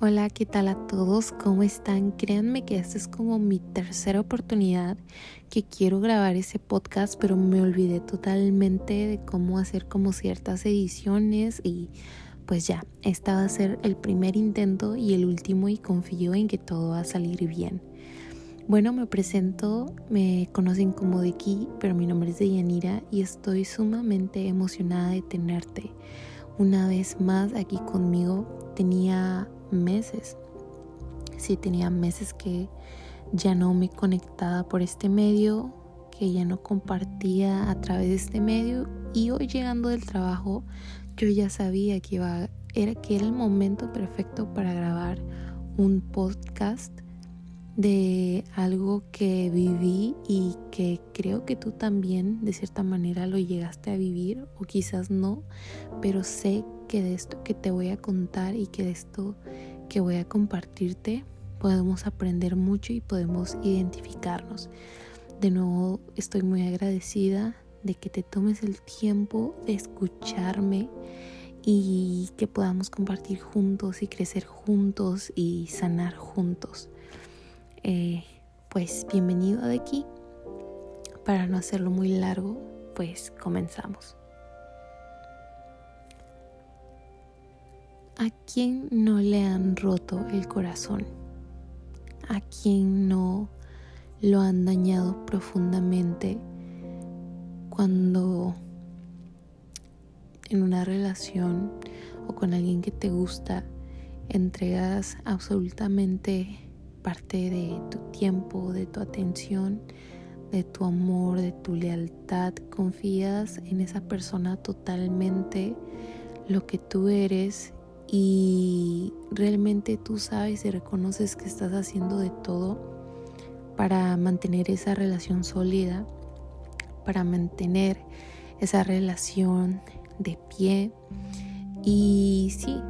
Hola, ¿qué tal a todos? ¿Cómo están? Créanme que esta es como mi tercera oportunidad que quiero grabar ese podcast, pero me olvidé totalmente de cómo hacer como ciertas ediciones y pues ya, esta va a ser el primer intento y el último y confío en que todo va a salir bien. Bueno, me presento, me conocen como de aquí, pero mi nombre es Deyanira y estoy sumamente emocionada de tenerte una vez más aquí conmigo. Tenía meses. Sí, tenía meses que ya no me conectaba por este medio, que ya no compartía a través de este medio y hoy llegando del trabajo yo ya sabía que iba era que era el momento perfecto para grabar un podcast de algo que viví y que creo que tú también de cierta manera lo llegaste a vivir o quizás no, pero sé que de esto que te voy a contar y que de esto que voy a compartirte podemos aprender mucho y podemos identificarnos. De nuevo estoy muy agradecida de que te tomes el tiempo de escucharme y que podamos compartir juntos y crecer juntos y sanar juntos. Eh, pues bienvenido de aquí. Para no hacerlo muy largo, pues comenzamos. ¿A quién no le han roto el corazón? ¿A quién no lo han dañado profundamente cuando en una relación o con alguien que te gusta entregas absolutamente parte de tu tiempo, de tu atención, de tu amor, de tu lealtad, confías en esa persona totalmente lo que tú eres y realmente tú sabes y reconoces que estás haciendo de todo para mantener esa relación sólida, para mantener esa relación de pie. Y sí,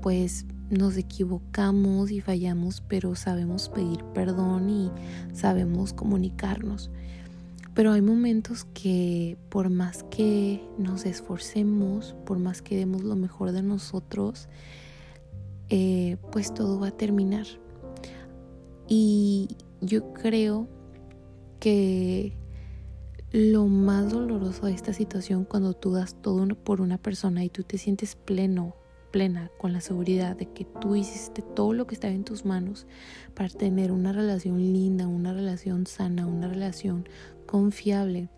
pues nos equivocamos y fallamos, pero sabemos pedir perdón y sabemos comunicarnos. Pero hay momentos que por más que nos esforcemos, por más que demos lo mejor de nosotros, eh, pues todo va a terminar. Y yo creo que lo más doloroso de esta situación cuando tú das todo por una persona y tú te sientes pleno, plena, con la seguridad de que tú hiciste todo lo que estaba en tus manos para tener una relación linda, una relación sana, una relación confiable.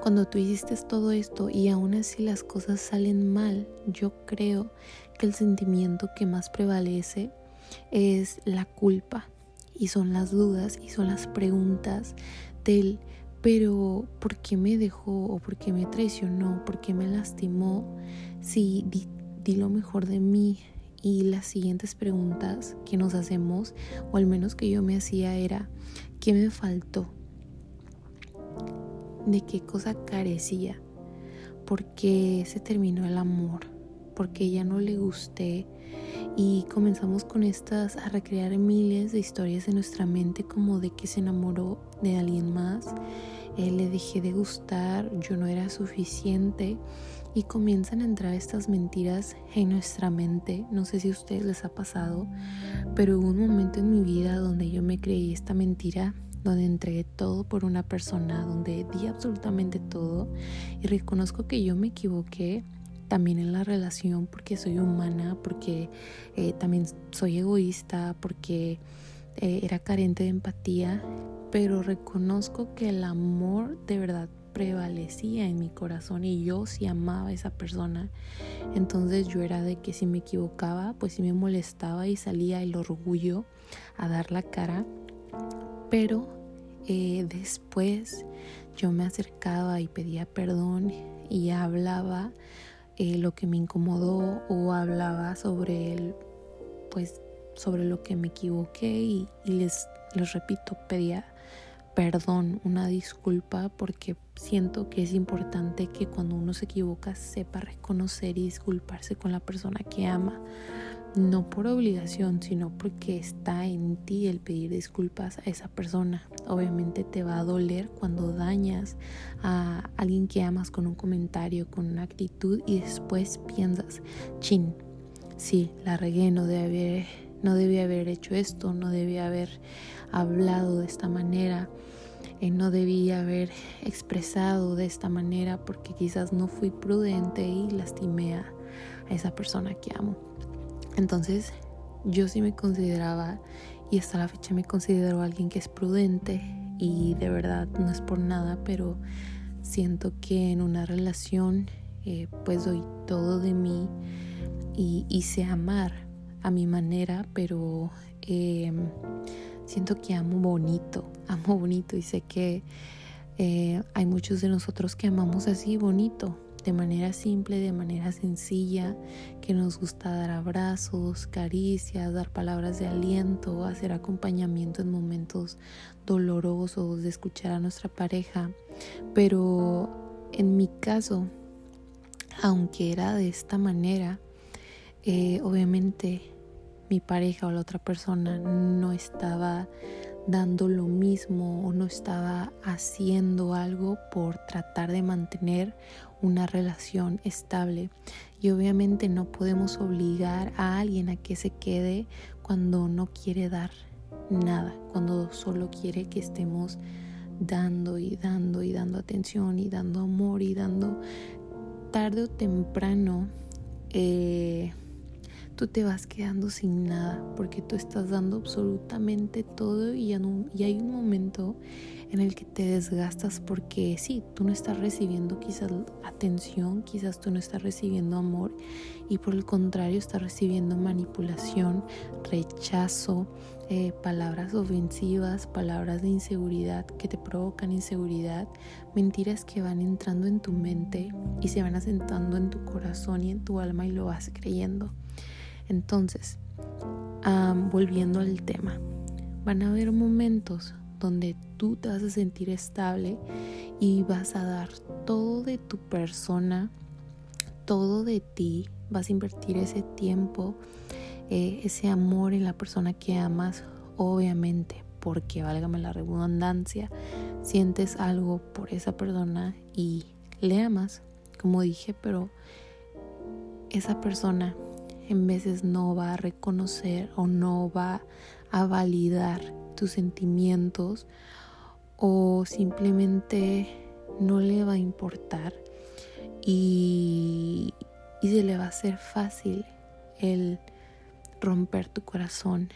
Cuando tú hiciste todo esto y aún así las cosas salen mal, yo creo que el sentimiento que más prevalece es la culpa y son las dudas y son las preguntas del pero ¿por qué me dejó o por qué me traicionó? ¿Por qué me lastimó? Si di, lo mejor de mí y las siguientes preguntas que nos hacemos, o al menos que yo me hacía, era ¿qué me faltó? de qué cosa carecía, porque se terminó el amor, porque ya no le gusté y comenzamos con estas a recrear miles de historias en nuestra mente como de que se enamoró de alguien más, eh, le dejé de gustar, yo no era suficiente. Y comienzan a entrar estas mentiras en nuestra mente. No sé si a ustedes les ha pasado, pero hubo un momento en mi vida donde yo me creí esta mentira donde entregué todo por una persona, donde di absolutamente todo. Y reconozco que yo me equivoqué también en la relación porque soy humana, porque eh, también soy egoísta, porque eh, era carente de empatía, pero reconozco que el amor de verdad prevalecía en mi corazón y yo sí amaba a esa persona. Entonces yo era de que si me equivocaba, pues sí me molestaba y salía el orgullo a dar la cara pero eh, después yo me acercaba y pedía perdón y hablaba eh, lo que me incomodó o hablaba sobre el, pues sobre lo que me equivoqué y, les, les repito, pedía perdón, una disculpa, porque siento que es importante que cuando uno se equivoca sepa reconocer y disculparse con la persona que ama no por obligación, sino porque está en ti el pedir disculpas a esa persona. Obviamente te va a doler cuando dañas a alguien que amas con un comentario, con una actitud y después piensas, chin, sí, la regué, no debía haber, no debía haber hecho esto, no debía haber hablado de esta manera, eh, no debía haber expresado de esta manera porque quizás no fui prudente y lastimé a esa persona que amo. Entonces yo sí me consideraba y hasta la fecha me considero alguien que es prudente y de verdad no es por nada, pero siento que en una relación eh, pues doy todo de mí y, sé amar a mi manera, pero em, siento que amo bonito, amo bonito y sé que eh, hay muchos de nosotros que amamos así bonito, de manera simple, de manera sencilla, que nos gusta dar abrazos, caricias, dar palabras de aliento, hacer acompañamiento en momentos dolorosos, de escuchar a nuestra pareja. Pero en mi caso, aunque era de esta manera, eh, obviamente mi pareja o la otra persona no estaba dando lo mismo o no estaba haciendo algo por tratar de mantener una relación estable. Y obviamente no podemos obligar a alguien a que se quede cuando no quiere dar nada, cuando solo quiere que estemos dando y dando y dando atención y dando amor y dando tarde o temprano. Eh, tú te vas quedando sin nada porque tú estás dando absolutamente todo y, y hay un momento en el que te desgastas porque sí, tú no estás recibiendo quizás atención, quizás tú no estás recibiendo amor y por el contrario estás recibiendo manipulación, rechazo, eh, palabras ofensivas, palabras de inseguridad que te provocan inseguridad, mentiras que van entrando en tu mente y se van asentando en tu corazón y en tu alma y lo vas creyendo. Entonces, volviendo al tema, van a haber momentos donde tú te vas a sentir estable y vas a dar todo de tu persona, todo de ti, vas a invertir ese tiempo, eh, ese amor en la persona que amas, obviamente, porque válgame la redundancia, sientes algo por esa persona y le amas, como dije, pero esa persona en veces no va a reconocer o no va a validar tus sentimientos o simplemente no le va a importar y, se le va a hacer fácil el romper tu corazón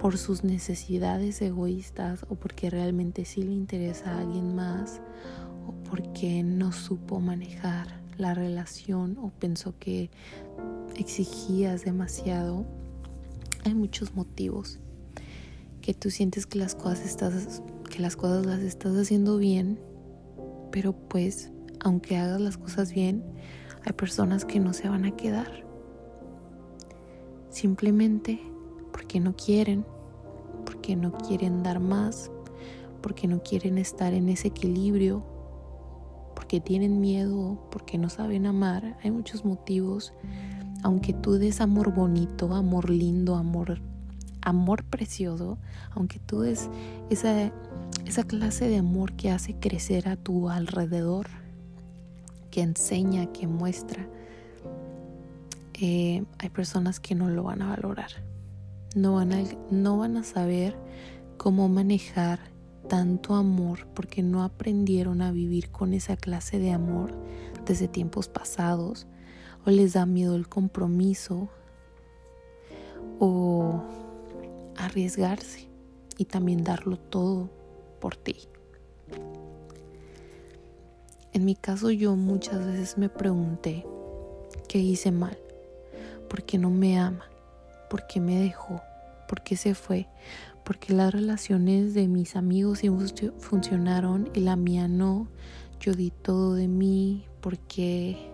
por sus necesidades egoístas o porque realmente sí le interesa a alguien más o porque no supo manejar la relación o pensó que exigías demasiado. Hay muchos motivos que tú sientes que las cosas estás que las cosas las estás haciendo bien, pero pues aunque hagas las cosas bien, hay personas que no se van a quedar. Simplemente porque no quieren, porque no quieren dar más, porque no quieren estar en ese equilibrio, porque tienen miedo, porque no saben amar. Hay muchos motivos. Aunque tú des amor bonito, amor lindo, amor amor precioso, aunque tú es esa, esa clase de amor que hace crecer a tu alrededor, que enseña, que muestra, eh, hay personas que no lo van a valorar, no van a, no van a saber cómo manejar tanto amor porque no aprendieron a vivir con esa clase de amor desde tiempos pasados o les da miedo el compromiso o arriesgarse y también darlo todo por ti. En mi caso yo muchas veces me pregunté qué hice mal, por qué no me ama, por qué me dejó, por qué se fue, por qué las relaciones de mis amigos funcionaron y la mía no, yo di todo de mí, porque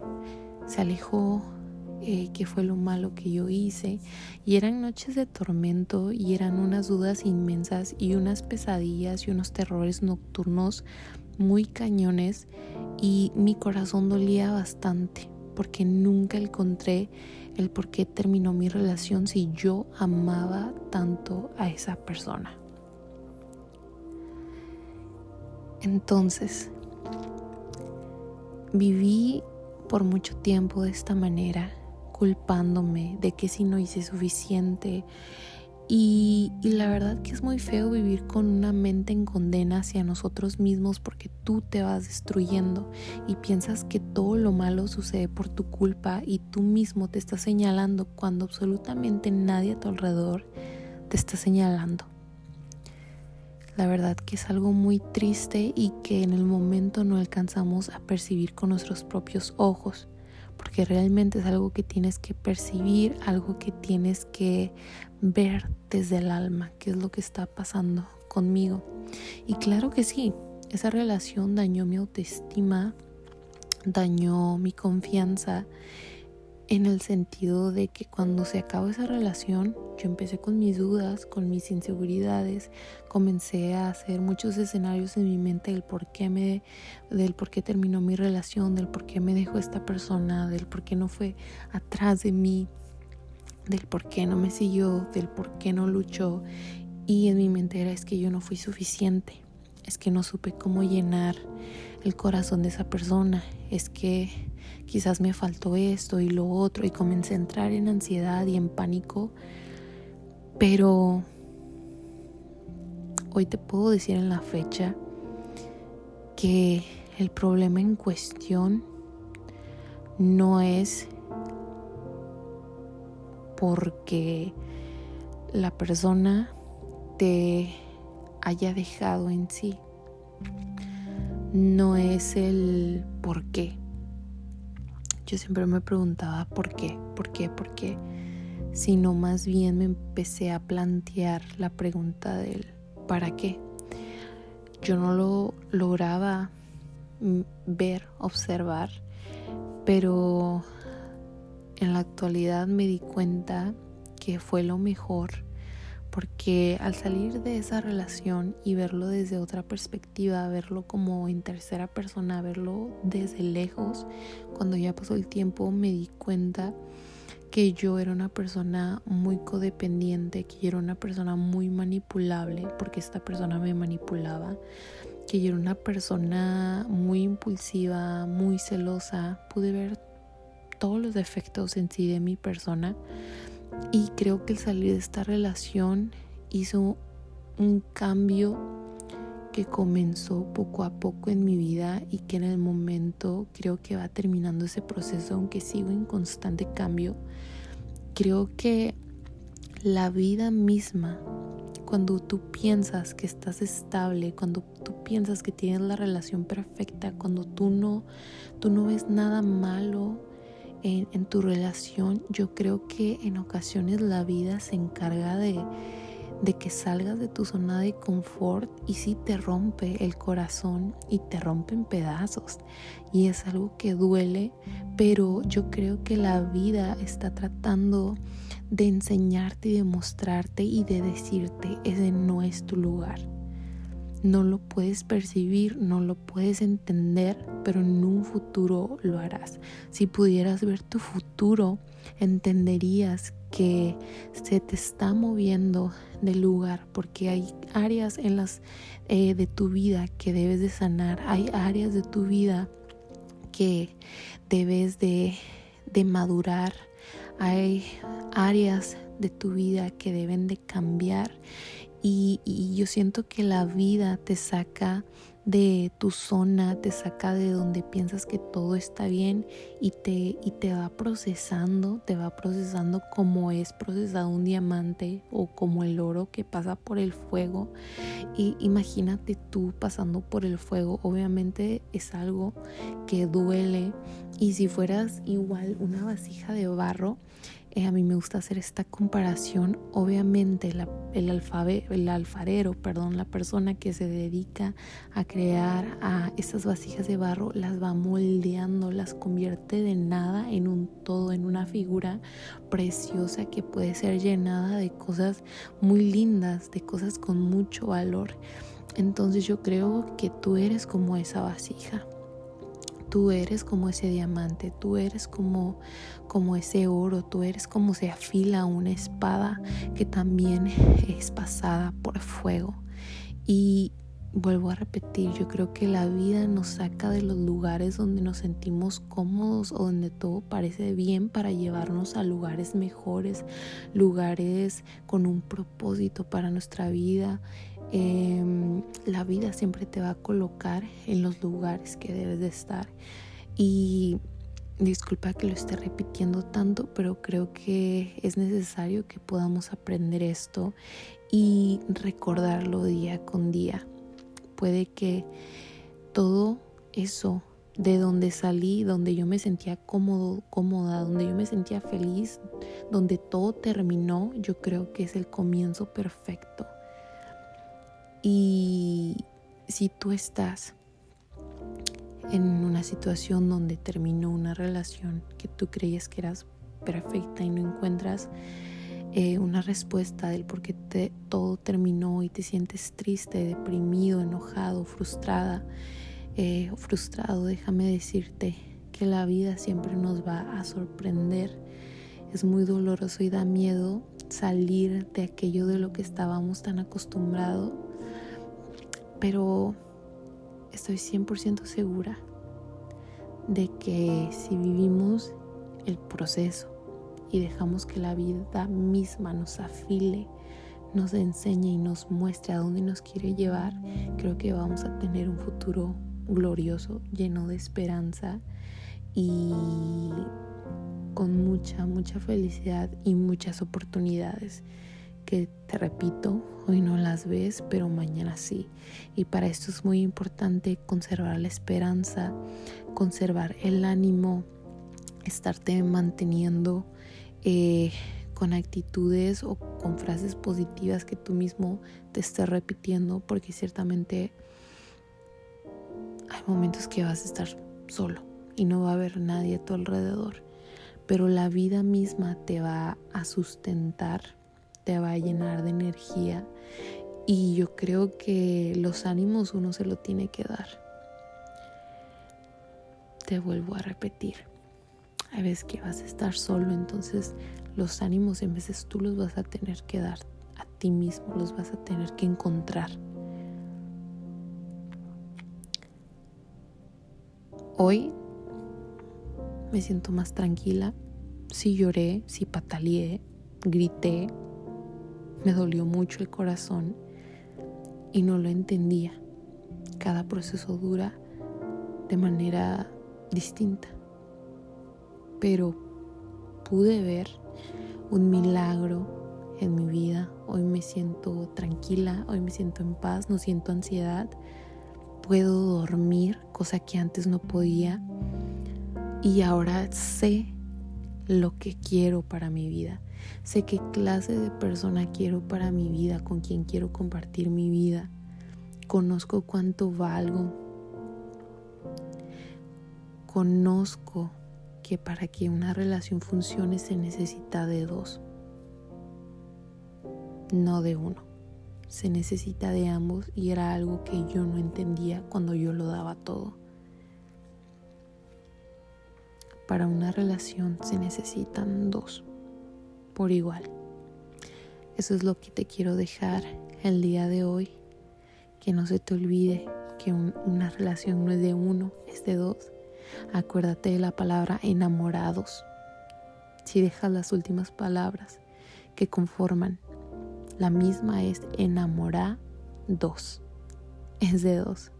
se alejó, eh, qué fue lo malo que yo hice. Y eran noches de tormento y eran unas dudas inmensas y unas pesadillas y unos terrores nocturnos muy cañones y mi corazón dolía bastante porque nunca encontré el por qué terminó mi relación si yo amaba tanto a esa persona. Entonces, viví por mucho tiempo de esta manera culpándome de que si no hice suficiente. Y, y, la verdad que es muy feo vivir con una mente en condena hacia nosotros mismos porque tú te vas destruyendo y piensas que todo lo malo sucede por tu culpa y tú mismo te estás señalando cuando absolutamente nadie a tu alrededor te está señalando. La verdad que es algo muy triste y que en el momento no alcanzamos a percibir con nuestros propios ojos, porque realmente es algo que tienes que percibir, algo que tienes que ver desde el alma, qué es lo que está pasando conmigo. Y claro que sí, esa relación dañó mi autoestima, dañó mi confianza en el sentido de que cuando se acabó esa relación, yo empecé con mis dudas, con mis inseguridades, comencé a hacer muchos escenarios en mi mente del por qué me del por qué terminó mi relación, del por qué me dejó esta persona, del por qué no fue atrás de mí, del por qué no me siguió, del por qué no luchó. Y en mi mente era es que yo no fui suficiente, es que no supe cómo llenar el corazón de esa persona, es que quizás me faltó esto y lo otro y comencé a entrar en ansiedad y en pánico, pero hoy te puedo decir en la fecha que el problema en cuestión no es porque la persona te haya dejado en sí. No es el por qué. Yo siempre me preguntaba por qué, por qué, por qué, sino más bien me empecé a plantear la pregunta del ¿para qué? Yo no lo lograba ver, observar, pero en la actualidad me di cuenta que fue lo mejor porque al salir de esa relación y verlo desde otra perspectiva, verlo como en tercera persona, verlo desde lejos, cuando ya pasó el tiempo me di cuenta que yo era una persona muy codependiente, que yo era una persona muy manipulable, porque esta persona me manipulaba, que yo era una persona muy impulsiva, muy celosa, pude ver todos los defectos en sí de mi persona y creo que el salir de esta relación hizo un cambio que comenzó poco a poco en mi vida y que en el momento creo que va terminando ese proceso, aunque sigo en constante cambio. Creo que la vida misma, cuando tú piensas que estás estable, cuando tú piensas que tienes la relación perfecta, cuando tú no, tú no ves nada malo, en, tu relación, yo creo que en ocasiones la vida se encarga de, de que salgas de tu zona de confort y sí te rompe el corazón y te rompe en pedazos. Y es algo que duele, pero yo creo que la vida está tratando de enseñarte y de mostrarte y de decirte, ese no es tu lugar no lo puedes percibir, no lo puedes entender, pero en un futuro lo harás. Si pudieras ver tu futuro, entenderías que se te está moviendo de lugar porque hay áreas en las eh, de tu vida que debes de sanar, hay áreas de tu vida que debes de, de madurar, hay áreas de tu vida que deben de cambiar y, yo siento que la vida te saca de tu zona, te saca de donde piensas que todo está bien y te, y te va procesando, te va procesando como es procesado un diamante o como el oro que pasa por el fuego. Y imagínate tú pasando por el fuego, obviamente es algo que duele y si fueras igual una vasija de barro, eh, a mí me gusta hacer esta comparación. Obviamente el, alfabe, el alfarero, perdón, la persona que se dedica a crear a esas vasijas de barro, las va moldeando, las convierte de nada en un todo, en una figura preciosa que puede ser llenada de cosas muy lindas, de cosas con mucho valor. Entonces yo creo que tú eres como esa vasija Tú eres como ese diamante, tú eres como, como ese oro, tú eres como se afila una espada que también es pasada por fuego. Y vuelvo a repetir, yo creo que la vida nos saca de los lugares donde nos sentimos cómodos o donde todo parece bien para llevarnos a lugares mejores, lugares con un propósito para nuestra vida. Em, la vida siempre te va a colocar en los lugares que debes de estar. Y disculpa que lo esté repitiendo tanto, pero creo que es necesario que podamos aprender esto y recordarlo día con día puede que todo eso de donde salí, donde yo me sentía cómodo, cómoda, donde yo me sentía feliz, donde todo terminó, yo creo que es el comienzo perfecto. Y si tú estás en una situación donde terminó una relación que tú creías que eras perfecta y no encuentras eh, una respuesta del por qué todo terminó y te sientes triste, deprimido, enojado, frustrada eh, frustrado, déjame decirte que la vida siempre nos va a sorprender. Es muy doloroso y da miedo salir de aquello de lo que estábamos tan acostumbrados, pero estoy 100% segura de que si vivimos el proceso y dejamos que la vida misma nos afile, nos enseñe y nos muestre a dónde nos quiere llevar, creo que vamos a tener un futuro glorioso, lleno de esperanza y con mucha, mucha felicidad y muchas oportunidades que te repito, hoy no las ves, pero mañana sí. Y para esto es muy importante conservar la esperanza, conservar el ánimo, estarte manteniendo eh, con actitudes o con frases positivas que tú mismo te estés repitiendo, porque ciertamente hay momentos que vas a estar solo y no va a haber nadie a tu alrededor, pero la vida misma te va a sustentar, te va a llenar de energía y yo creo que los ánimos uno se lo tiene que dar. Te vuelvo a repetir hay veces que vas a estar solo, entonces los ánimos en veces tú los vas a tener que dar a ti mismo, los vas a tener que encontrar. Hoy me siento más tranquila. Sí lloré, sí pataleé, grité, me dolió mucho el corazón y no lo entendía. Cada proceso dura de manera distinta pero pude ver un milagro en mi vida. Hoy me siento tranquila, hoy me siento en paz, no siento ansiedad. Puedo dormir, cosa que antes no podía. Y ahora sé lo que quiero para mi vida. Sé qué clase de persona quiero para mi vida, con quién quiero compartir mi vida. Conozco cuánto valgo. Conozco que para que una relación funcione se necesita de dos, no de uno. Se necesita de ambos y era algo que yo no entendía cuando yo lo daba todo. Para una relación se necesitan dos, por igual. Eso es lo que te quiero dejar el día de hoy. Que no se te olvide que una relación no es de uno, es de dos Acuérdate de la palabra enamorados. Si dejas las últimas palabras que conforman, la misma es enamorar dos. Es de dos.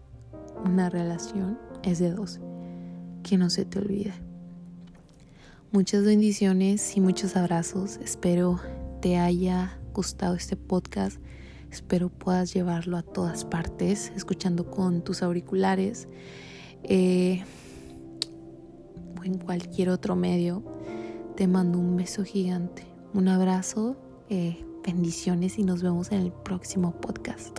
Una relación es de dos. Que no se te olvide. Muchas bendiciones y muchos abrazos. Espero te haya gustado este podcast. Espero puedas llevarlo a todas partes, escuchando con tus auriculares. Eh, en cualquier otro medio, te mando un beso gigante, un abrazo, eh, bendiciones y nos vemos en el próximo podcast.